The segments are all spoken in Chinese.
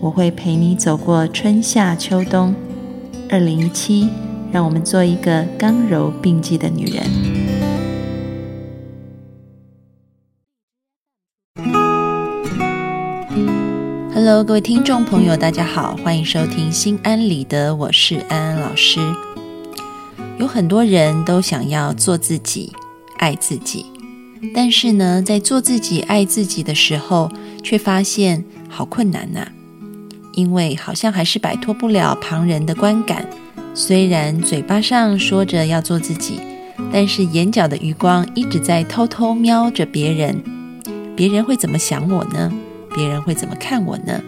我会陪你走过春夏秋冬。二零一七，让我们做一个刚柔并济的女人。Hello，各位听众朋友，大家好，欢迎收听《心安理得》，我是安安老师。有很多人都想要做自己。爱自己，但是呢，在做自己、爱自己的时候，却发现好困难呐。因为好像还是摆脱不了旁人的观感。虽然嘴巴上说着要做自己，但是眼角的余光一直在偷偷瞄着别人。别人会怎么想我呢？别人会怎么看我呢？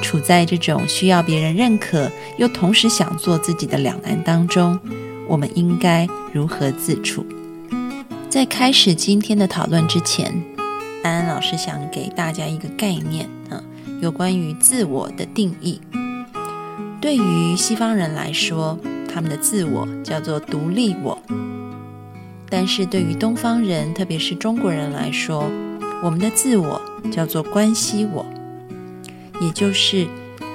处在这种需要别人认可，又同时想做自己的两难当中，我们应该如何自处？在开始今天的讨论之前，安安老师想给大家一个概念，有关于自我的定义。对于西方人来说，他们的自我叫做独立我；但是对于东方人，特别是中国人来说，我们的自我叫做关系我。也就是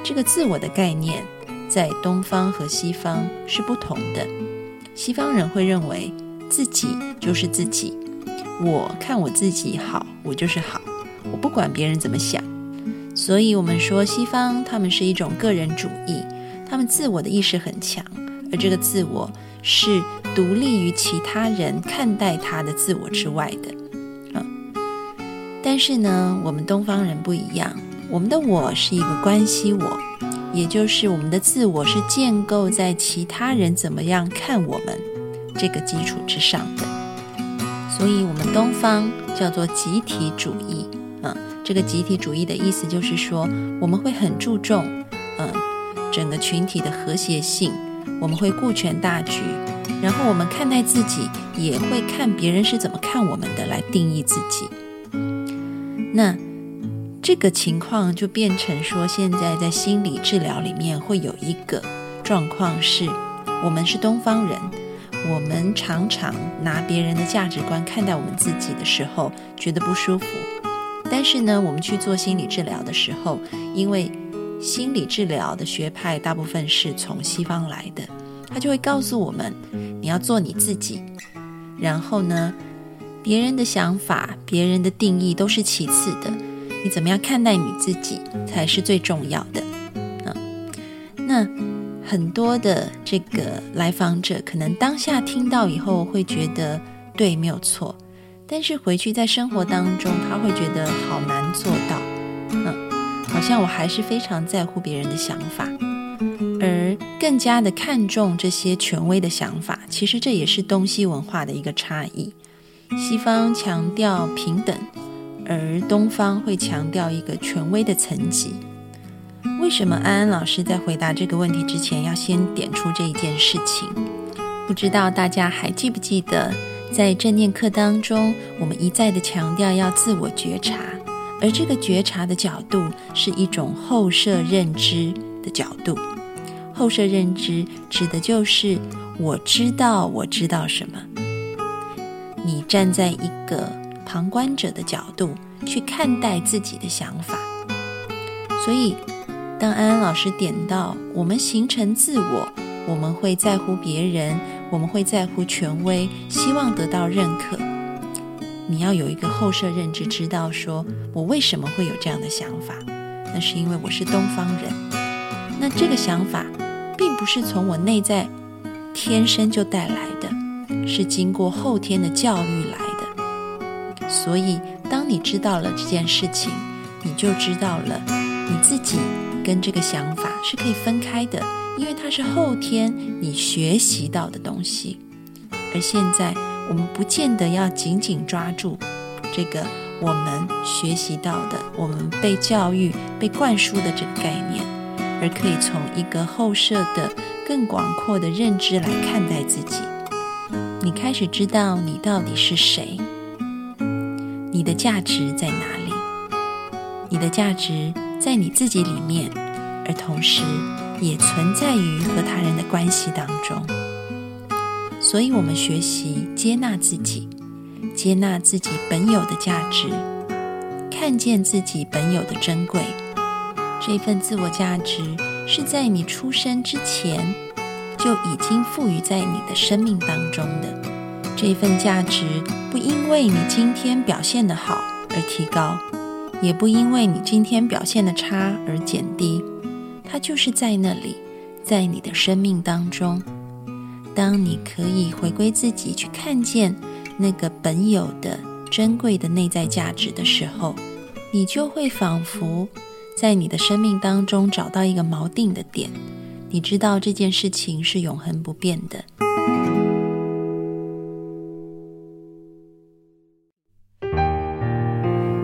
这个自我的概念，在东方和西方是不同的。西方人会认为。自己就是自己，我看我自己好，我就是好，我不管别人怎么想。所以，我们说西方他们是一种个人主义，他们自我的意识很强，而这个自我是独立于其他人看待他的自我之外的。嗯，但是呢，我们东方人不一样，我们的我是一个关系我，也就是我们的自我是建构在其他人怎么样看我们。这个基础之上的，所以我们东方叫做集体主义。嗯，这个集体主义的意思就是说，我们会很注重，嗯，整个群体的和谐性，我们会顾全大局，然后我们看待自己，也会看别人是怎么看我们的来定义自己。那这个情况就变成说，现在在心理治疗里面会有一个状况是，我们是东方人。我们常常拿别人的价值观看待我们自己的时候，觉得不舒服。但是呢，我们去做心理治疗的时候，因为心理治疗的学派大部分是从西方来的，他就会告诉我们，你要做你自己。然后呢，别人的想法、别人的定义都是其次的，你怎么样看待你自己才是最重要的。嗯，那。很多的这个来访者可能当下听到以后会觉得对没有错，但是回去在生活当中他会觉得好难做到，嗯，好像我还是非常在乎别人的想法，而更加的看重这些权威的想法。其实这也是东西文化的一个差异，西方强调平等，而东方会强调一个权威的层级。为什么安安老师在回答这个问题之前要先点出这一件事情？不知道大家还记不记得，在正念课当中，我们一再的强调要自我觉察，而这个觉察的角度是一种后设认知的角度。后设认知指的就是我知道我知道什么。你站在一个旁观者的角度去看待自己的想法，所以。当安安老师点到我们形成自我，我们会在乎别人，我们会在乎权威，希望得到认可。你要有一个后设认知，知道说我为什么会有这样的想法，那是因为我是东方人。那这个想法并不是从我内在天生就带来的，是经过后天的教育来的。所以，当你知道了这件事情，你就知道了你自己。跟这个想法是可以分开的，因为它是后天你学习到的东西，而现在我们不见得要紧紧抓住这个我们学习到的、我们被教育、被灌输的这个概念，而可以从一个后设的、更广阔的认知来看待自己。你开始知道你到底是谁，你的价值在哪里？你的价值在你自己里面，而同时也存在于和他人的关系当中。所以，我们学习接纳自己，接纳自己本有的价值，看见自己本有的珍贵。这份自我价值是在你出生之前就已经赋予在你的生命当中的。这份价值不因为你今天表现的好而提高。也不因为你今天表现的差而减低，它就是在那里，在你的生命当中。当你可以回归自己，去看见那个本有的珍贵的内在价值的时候，你就会仿佛在你的生命当中找到一个锚定的点。你知道这件事情是永恒不变的，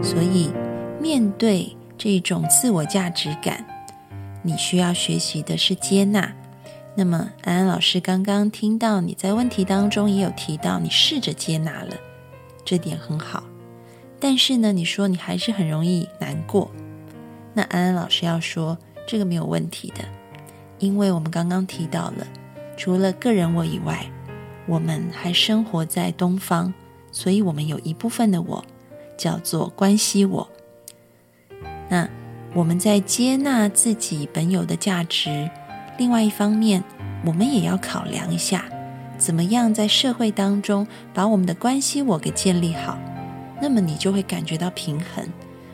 所以。面对这种自我价值感，你需要学习的是接纳。那么，安安老师刚刚听到你在问题当中也有提到，你试着接纳了，这点很好。但是呢，你说你还是很容易难过。那安安老师要说，这个没有问题的，因为我们刚刚提到了，除了个人我以外，我们还生活在东方，所以我们有一部分的我叫做关系我。那我们在接纳自己本有的价值，另外一方面，我们也要考量一下，怎么样在社会当中把我们的关系我给建立好。那么你就会感觉到平衡。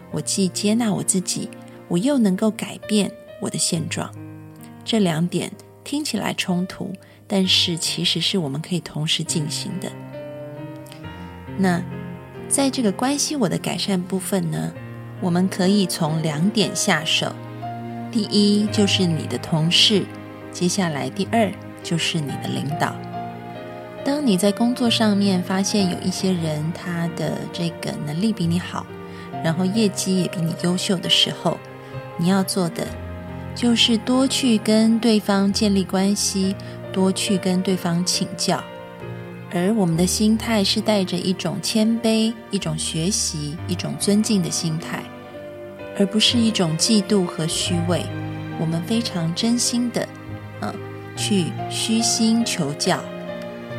我既接纳我自己，我又能够改变我的现状。这两点听起来冲突，但是其实是我们可以同时进行的。那在这个关系我的改善部分呢？我们可以从两点下手，第一就是你的同事，接下来第二就是你的领导。当你在工作上面发现有一些人他的这个能力比你好，然后业绩也比你优秀的时候，你要做的就是多去跟对方建立关系，多去跟对方请教。而我们的心态是带着一种谦卑、一种学习、一种尊敬的心态。而不是一种嫉妒和虚伪，我们非常真心的，嗯，去虚心求教。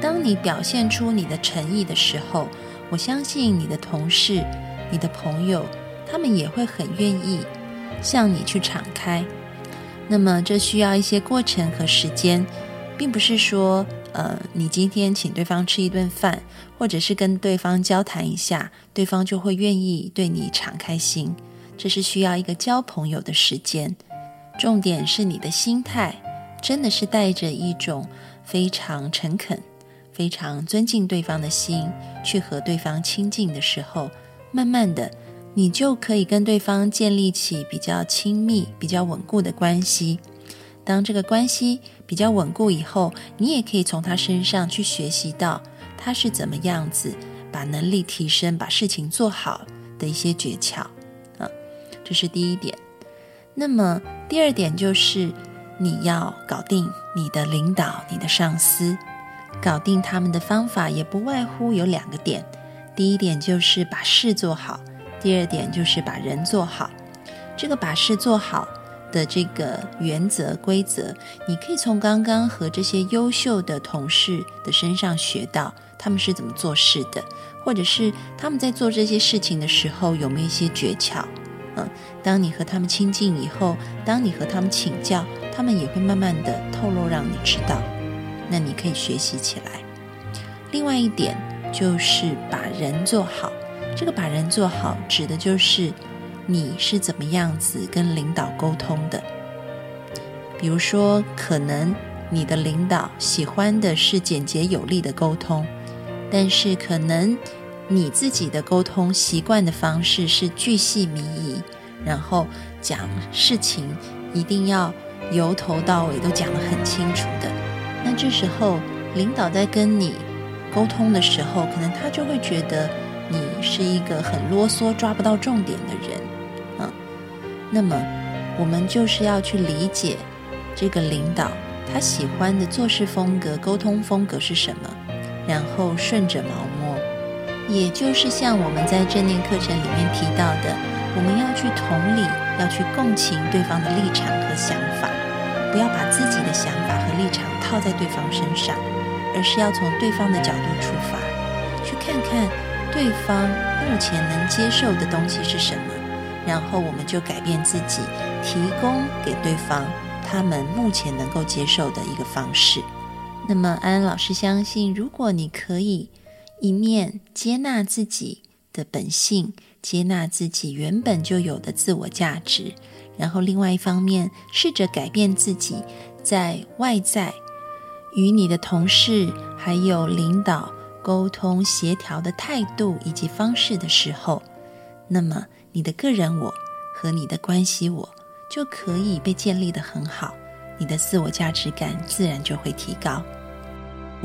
当你表现出你的诚意的时候，我相信你的同事、你的朋友，他们也会很愿意向你去敞开。那么，这需要一些过程和时间，并不是说，呃，你今天请对方吃一顿饭，或者是跟对方交谈一下，对方就会愿意对你敞开心。这是需要一个交朋友的时间，重点是你的心态真的是带着一种非常诚恳、非常尊敬对方的心去和对方亲近的时候，慢慢的，你就可以跟对方建立起比较亲密、比较稳固的关系。当这个关系比较稳固以后，你也可以从他身上去学习到他是怎么样子把能力提升、把事情做好的一些诀窍。这是第一点，那么第二点就是你要搞定你的领导、你的上司，搞定他们的方法也不外乎有两个点：第一点就是把事做好，第二点就是把人做好。这个把事做好的这个原则规则，你可以从刚刚和这些优秀的同事的身上学到他们是怎么做事的，或者是他们在做这些事情的时候有没有一些诀窍。嗯，当你和他们亲近以后，当你和他们请教，他们也会慢慢的透露让你知道，那你可以学习起来。另外一点就是把人做好，这个把人做好指的就是你是怎么样子跟领导沟通的。比如说，可能你的领导喜欢的是简洁有力的沟通，但是可能。你自己的沟通习惯的方式是巨细靡遗，然后讲事情一定要由头到尾都讲得很清楚的。那这时候领导在跟你沟通的时候，可能他就会觉得你是一个很啰嗦、抓不到重点的人，嗯。那么我们就是要去理解这个领导他喜欢的做事风格、沟通风格是什么，然后顺着毛。也就是像我们在正念课程里面提到的，我们要去同理，要去共情对方的立场和想法，不要把自己的想法和立场套在对方身上，而是要从对方的角度出发，去看看对方目前能接受的东西是什么。然后我们就改变自己，提供给对方他们目前能够接受的一个方式。那么安安老师相信，如果你可以一面接纳自己的本性，接纳自己原本就有的自我价值，然后另外一方面试着改变自己在外在与你的同事还有领导沟通协调的态度以及方式的时候，那么。你的个人我和你的关系我就可以被建立的很好，你的自我价值感自然就会提高。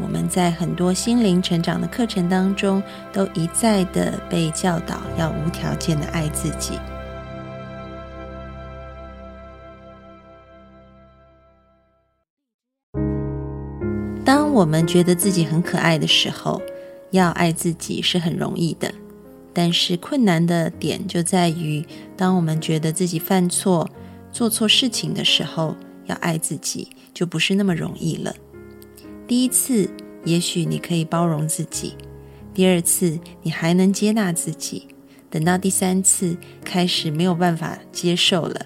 我们在很多心灵成长的课程当中，都一再的被教导要无条件的爱自己。当我们觉得自己很可爱的时候，要爱自己是很容易的。但是困难的点就在于，当我们觉得自己犯错、做错事情的时候，要爱自己就不是那么容易了。第一次，也许你可以包容自己；第二次，你还能接纳自己；等到第三次，开始没有办法接受了，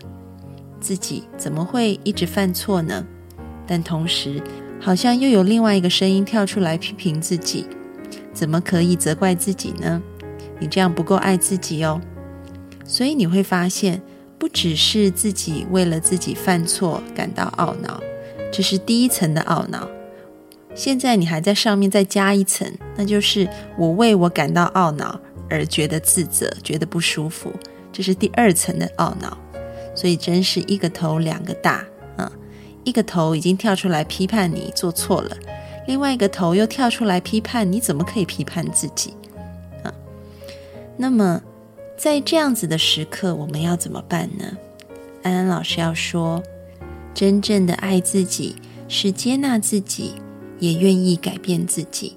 自己怎么会一直犯错呢？但同时，好像又有另外一个声音跳出来批评自己：怎么可以责怪自己呢？你这样不够爱自己哦，所以你会发现，不只是自己为了自己犯错感到懊恼，这是第一层的懊恼。现在你还在上面再加一层，那就是我为我感到懊恼而觉得自责，觉得不舒服，这是第二层的懊恼。所以真是一个头两个大啊！一个头已经跳出来批判你做错了，另外一个头又跳出来批判你怎么可以批判自己啊。那么，在这样子的时刻，我们要怎么办呢？安安老师要说，真正的爱自己是接纳自己，也愿意改变自己。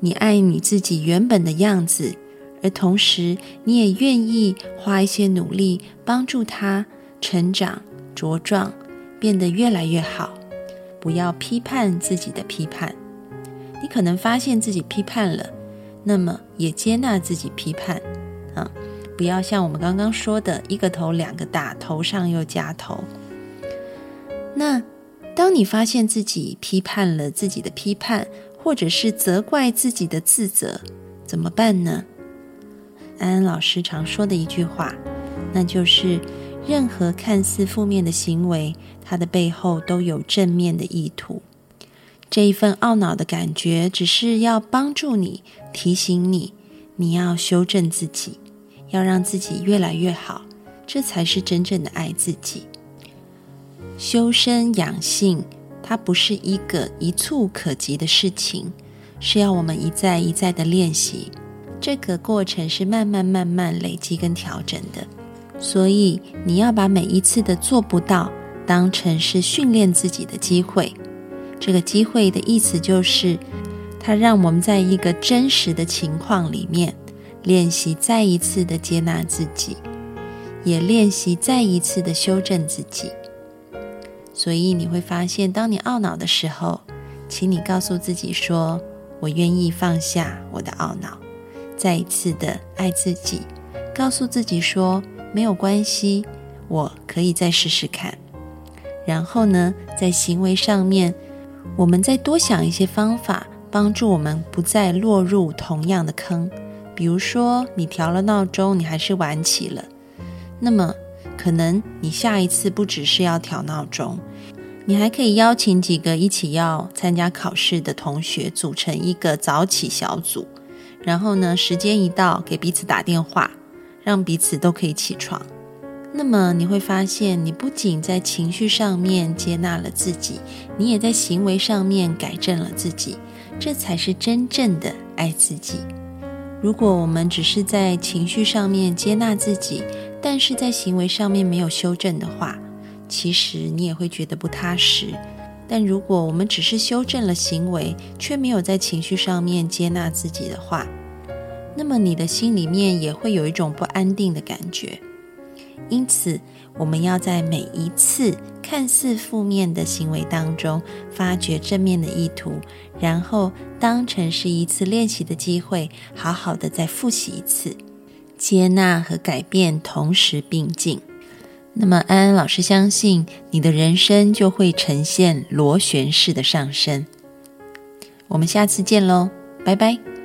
你爱你自己原本的样子，而同时你也愿意花一些努力帮助他成长茁壮，变得越来越好。不要批判自己的批判。你可能发现自己批判了。那么也接纳自己批判，啊，不要像我们刚刚说的一个头两个大，头上又加头。那当你发现自己批判了自己的批判，或者是责怪自己的自责，怎么办呢？安安老师常说的一句话，那就是任何看似负面的行为，它的背后都有正面的意图。这一份懊恼的感觉，只是要帮助你，提醒你，你要修正自己，要让自己越来越好，这才是真正的爱自己。修身养性，它不是一个一蹴可及的事情，是要我们一再一再的练习。这个过程是慢慢慢慢累积跟调整的，所以你要把每一次的做不到，当成是训练自己的机会。这个机会的意思就是，它让我们在一个真实的情况里面练习再一次的接纳自己，也练习再一次的修正自己。所以你会发现，当你懊恼的时候，请你告诉自己说：“我愿意放下我的懊恼，再一次的爱自己。”告诉自己说：“没有关系，我可以再试试看。”然后呢，在行为上面。我们再多想一些方法，帮助我们不再落入同样的坑。比如说，你调了闹钟，你还是晚起了，那么可能你下一次不只是要调闹钟，你还可以邀请几个一起要参加考试的同学，组成一个早起小组，然后呢，时间一到，给彼此打电话，让彼此都可以起床。那么你会发现，你不仅在情绪上面接纳了自己，你也在行为上面改正了自己，这才是真正的爱自己。如果我们只是在情绪上面接纳自己，但是在行为上面没有修正的话，其实你也会觉得不踏实。但如果我们只是修正了行为，却没有在情绪上面接纳自己的话，那么你的心里面也会有一种不安定的感觉。因此，我们要在每一次看似负面的行为当中，发掘正面的意图，然后当成是一次练习的机会，好好的再复习一次，接纳和改变同时并进。那么，安安老师相信你的人生就会呈现螺旋式的上升。我们下次见喽，拜拜。